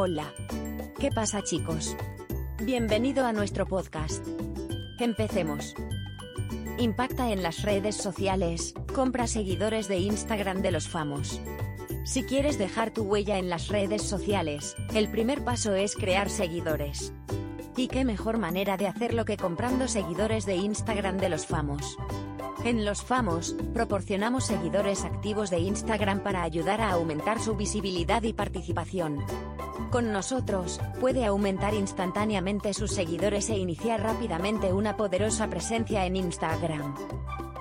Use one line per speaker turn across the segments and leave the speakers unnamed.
Hola. ¿Qué pasa chicos? Bienvenido a nuestro podcast. Empecemos. Impacta en las redes sociales, compra seguidores de Instagram de los famos. Si quieres dejar tu huella en las redes sociales, el primer paso es crear seguidores. ¿Y qué mejor manera de hacerlo que comprando seguidores de Instagram de los famos? En Los Famos, proporcionamos seguidores activos de Instagram para ayudar a aumentar su visibilidad y participación. Con nosotros, puede aumentar instantáneamente sus seguidores e iniciar rápidamente una poderosa presencia en Instagram.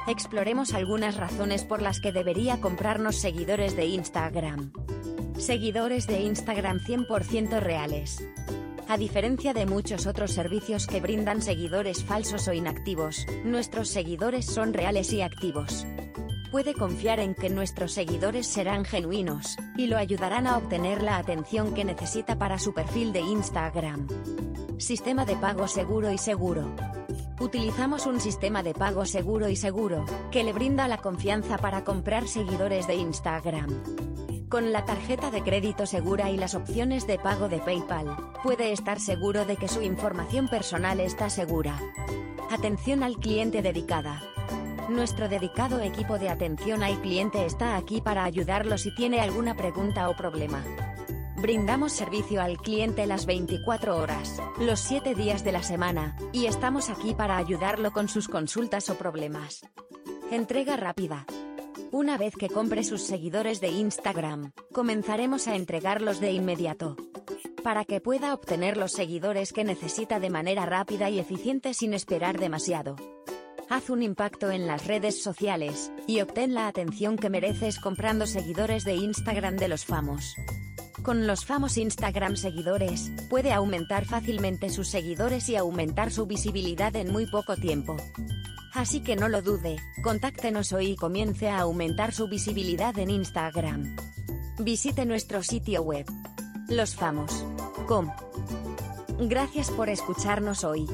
Exploremos algunas razones por las que debería comprarnos seguidores de Instagram. Seguidores de Instagram 100% reales. A diferencia de muchos otros servicios que brindan seguidores falsos o inactivos, nuestros seguidores son reales y activos. Puede confiar en que nuestros seguidores serán genuinos, y lo ayudarán a obtener la atención que necesita para su perfil de Instagram. Sistema de pago seguro y seguro. Utilizamos un sistema de pago seguro y seguro, que le brinda la confianza para comprar seguidores de Instagram. Con la tarjeta de crédito segura y las opciones de pago de PayPal, puede estar seguro de que su información personal está segura. Atención al cliente dedicada. Nuestro dedicado equipo de atención al cliente está aquí para ayudarlo si tiene alguna pregunta o problema. Brindamos servicio al cliente las 24 horas, los 7 días de la semana, y estamos aquí para ayudarlo con sus consultas o problemas. Entrega rápida. Una vez que compre sus seguidores de Instagram, comenzaremos a entregarlos de inmediato. Para que pueda obtener los seguidores que necesita de manera rápida y eficiente sin esperar demasiado. Haz un impacto en las redes sociales, y obtén la atención que mereces comprando seguidores de Instagram de los famos. Con los famos Instagram seguidores, puede aumentar fácilmente sus seguidores y aumentar su visibilidad en muy poco tiempo. Así que no lo dude, contáctenos hoy y comience a aumentar su visibilidad en Instagram. Visite nuestro sitio web. losfamos.com. Gracias por escucharnos hoy.